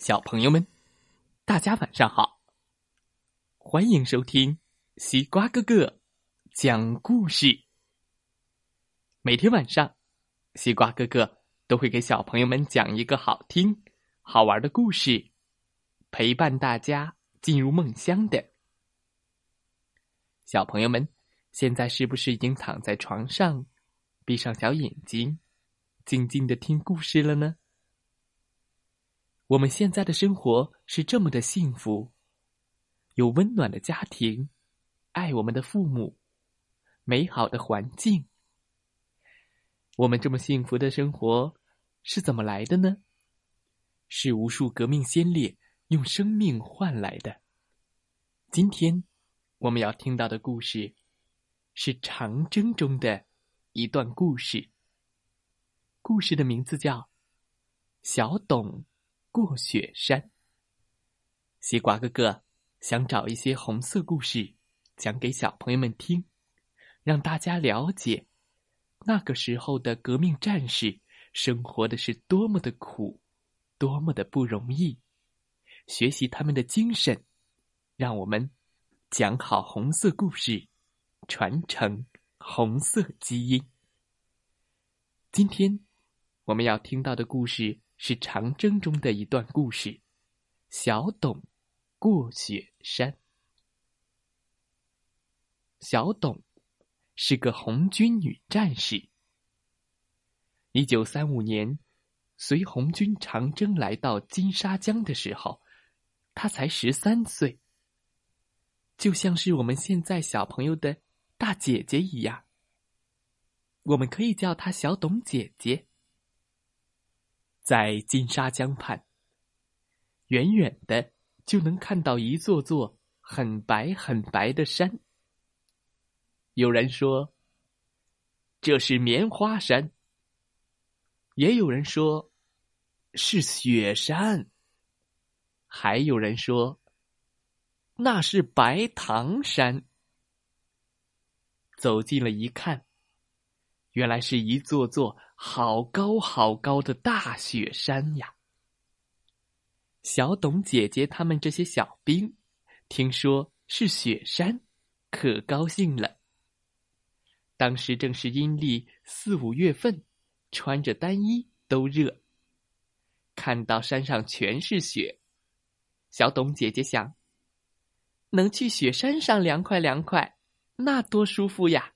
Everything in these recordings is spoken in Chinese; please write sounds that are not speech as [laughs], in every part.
小朋友们，大家晚上好！欢迎收听西瓜哥哥讲故事。每天晚上，西瓜哥哥都会给小朋友们讲一个好听、好玩的故事，陪伴大家进入梦乡的。小朋友们，现在是不是已经躺在床上，闭上小眼睛，静静的听故事了呢？我们现在的生活是这么的幸福，有温暖的家庭，爱我们的父母，美好的环境。我们这么幸福的生活是怎么来的呢？是无数革命先烈用生命换来的。今天我们要听到的故事，是长征中的一段故事。故事的名字叫《小董》。过雪山，西瓜哥哥想找一些红色故事讲给小朋友们听，让大家了解那个时候的革命战士生活的是多么的苦，多么的不容易。学习他们的精神，让我们讲好红色故事，传承红色基因。今天我们要听到的故事。是长征中的一段故事，小董过雪山。小董是个红军女战士。一九三五年，随红军长征来到金沙江的时候，她才十三岁，就像是我们现在小朋友的大姐姐一样。我们可以叫她小董姐姐。在金沙江畔，远远的就能看到一座座很白很白的山。有人说这是棉花山，也有人说是雪山，还有人说那是白糖山。走近了一看。原来是一座座好高好高的大雪山呀！小董姐姐他们这些小兵，听说是雪山，可高兴了。当时正是阴历四五月份，穿着单衣都热。看到山上全是雪，小董姐姐想：能去雪山上凉快凉快，那多舒服呀！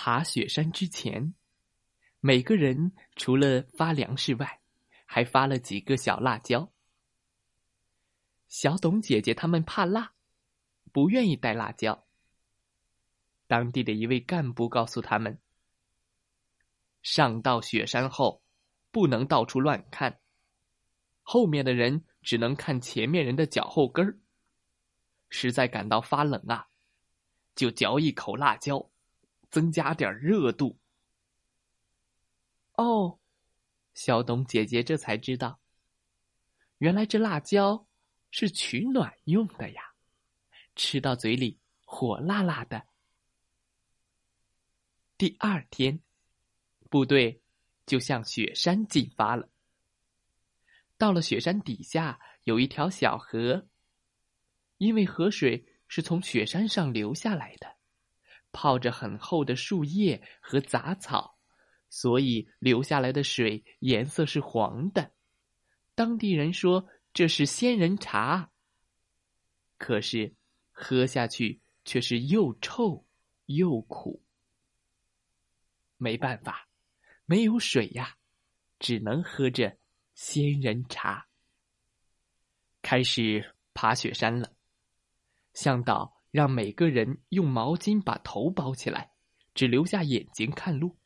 爬雪山之前，每个人除了发粮食外，还发了几个小辣椒。小董姐姐他们怕辣，不愿意带辣椒。当地的一位干部告诉他们：上到雪山后，不能到处乱看，后面的人只能看前面人的脚后跟儿。实在感到发冷啊，就嚼一口辣椒。增加点热度。哦，小董姐姐这才知道，原来这辣椒是取暖用的呀，吃到嘴里火辣辣的。第二天，部队就向雪山进发了。到了雪山底下，有一条小河，因为河水是从雪山上流下来的。泡着很厚的树叶和杂草，所以流下来的水颜色是黄的。当地人说这是仙人茶，可是喝下去却是又臭又苦。没办法，没有水呀，只能喝着仙人茶。开始爬雪山了，向导。让每个人用毛巾把头包起来，只留下眼睛看路。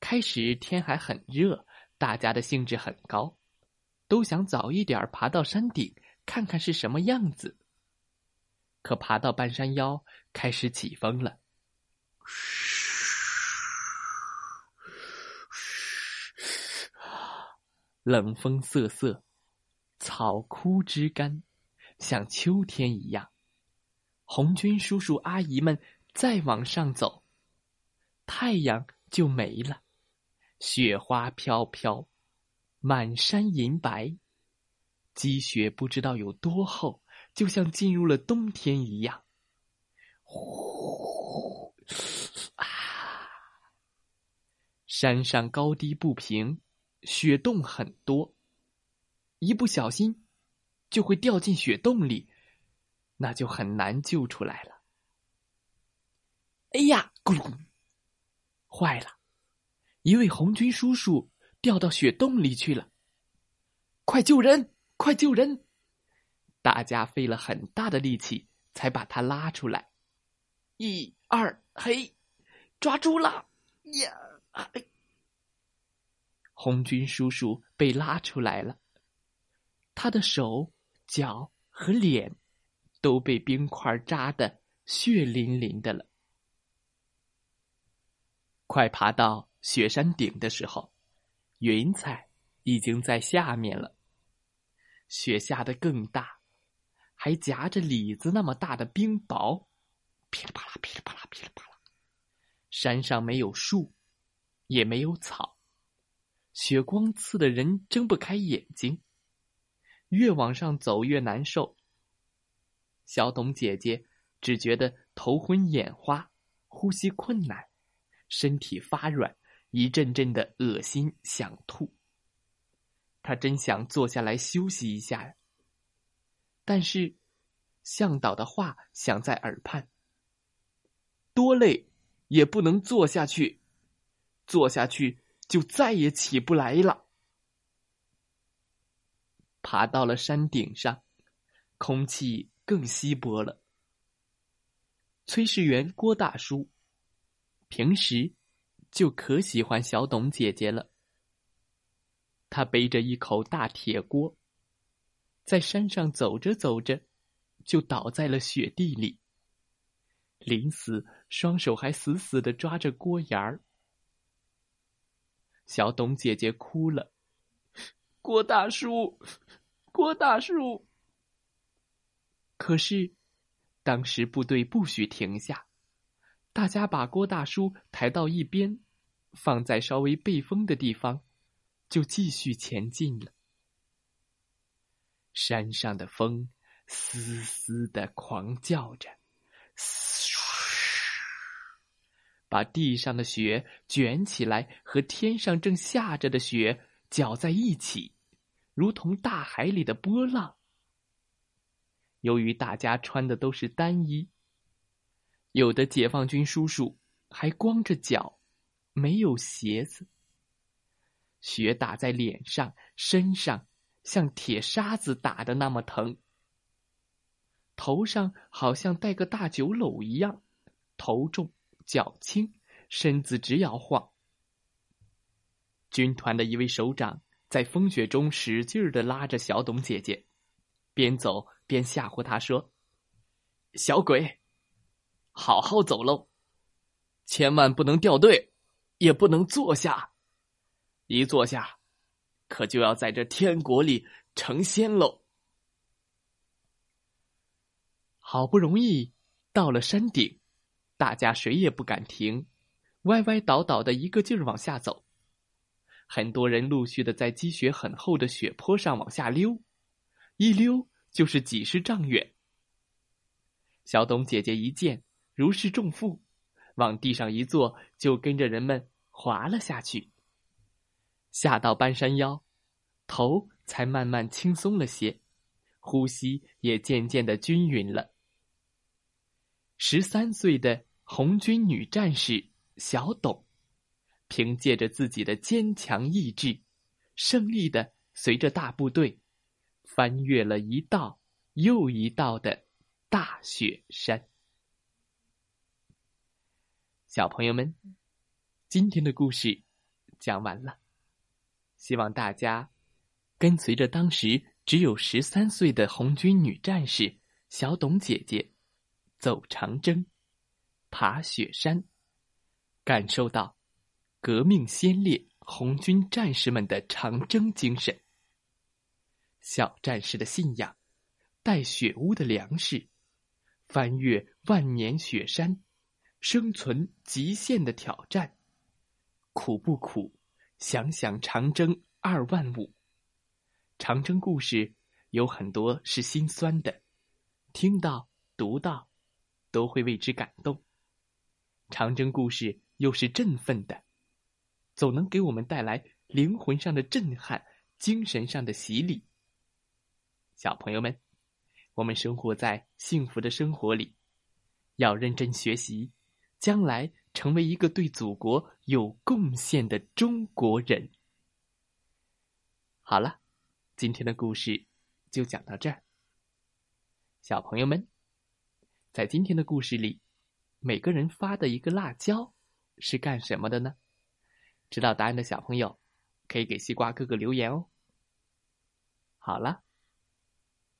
开始天还很热，大家的兴致很高，都想早一点爬到山顶看看是什么样子。可爬到半山腰，开始起风了，冷风瑟瑟，草枯枝干，像秋天一样。红军叔叔阿姨们再往上走，太阳就没了，雪花飘飘，满山银白，积雪不知道有多厚，就像进入了冬天一样。呼啊！山上高低不平，雪洞很多，一不小心就会掉进雪洞里，那就很难救出来了。哎呀，咕噜！坏了，一位红军叔叔掉到雪洞里去了。快救人！快救人！大家费了很大的力气才把他拉出来。一二，嘿，抓住了！呀，红军叔叔被拉出来了，他的手、脚和脸都被冰块扎得血淋淋的了。快爬到雪山顶的时候，云彩已经在下面了。雪下的更大，还夹着李子那么大的冰雹，噼里啪啦，噼里啪啦，噼里啪啦。山上没有树，也没有草，雪光刺得人睁不开眼睛。越往上走越难受。小董姐姐只觉得头昏眼花，呼吸困难。身体发软，一阵阵的恶心，想吐。她真想坐下来休息一下，但是向导的话响在耳畔：多累也不能坐下去，坐下去就再也起不来了。爬到了山顶上，空气更稀薄了。炊事员郭大叔。平时就可喜欢小董姐姐了。他背着一口大铁锅，在山上走着走着，就倒在了雪地里。临死，双手还死死的抓着锅沿儿。小董姐姐哭了：“ [laughs] 郭大叔，郭大叔！”可是，当时部队不许停下。大家把郭大叔抬到一边，放在稍微背风的地方，就继续前进了。山上的风嘶嘶的狂叫着，把地上的雪卷起来，和天上正下着的雪搅在一起，如同大海里的波浪。由于大家穿的都是单衣。有的解放军叔叔还光着脚，没有鞋子。雪打在脸上、身上，像铁沙子打的那么疼。头上好像戴个大酒篓一样，头重脚轻，身子直摇晃。军团的一位首长在风雪中使劲的拉着小董姐姐，边走边吓唬他说：“小鬼。”好好走喽，千万不能掉队，也不能坐下。一坐下，可就要在这天国里成仙喽。好不容易到了山顶，大家谁也不敢停，歪歪倒倒的一个劲儿往下走。很多人陆续的在积雪很厚的雪坡上往下溜，一溜就是几十丈远。小董姐姐一见。如释重负，往地上一坐，就跟着人们滑了下去。下到半山腰，头才慢慢轻松了些，呼吸也渐渐的均匀了。十三岁的红军女战士小董，凭借着自己的坚强意志，胜利的随着大部队翻越了一道又一道的大雪山。小朋友们，今天的故事讲完了。希望大家跟随着当时只有十三岁的红军女战士小董姐姐走长征、爬雪山，感受到革命先烈红军战士们的长征精神。小战士的信仰，带雪屋的粮食，翻越万年雪山。生存极限的挑战，苦不苦？想想长征二万五。长征故事有很多是心酸的，听到、读到，都会为之感动；长征故事又是振奋的，总能给我们带来灵魂上的震撼、精神上的洗礼。小朋友们，我们生活在幸福的生活里，要认真学习，将来成为一个对祖国有贡献的中国人。好了，今天的故事就讲到这儿。小朋友们，在今天的故事里，每个人发的一个辣椒是干什么的呢？知道答案的小朋友，可以给西瓜哥哥留言哦。好了。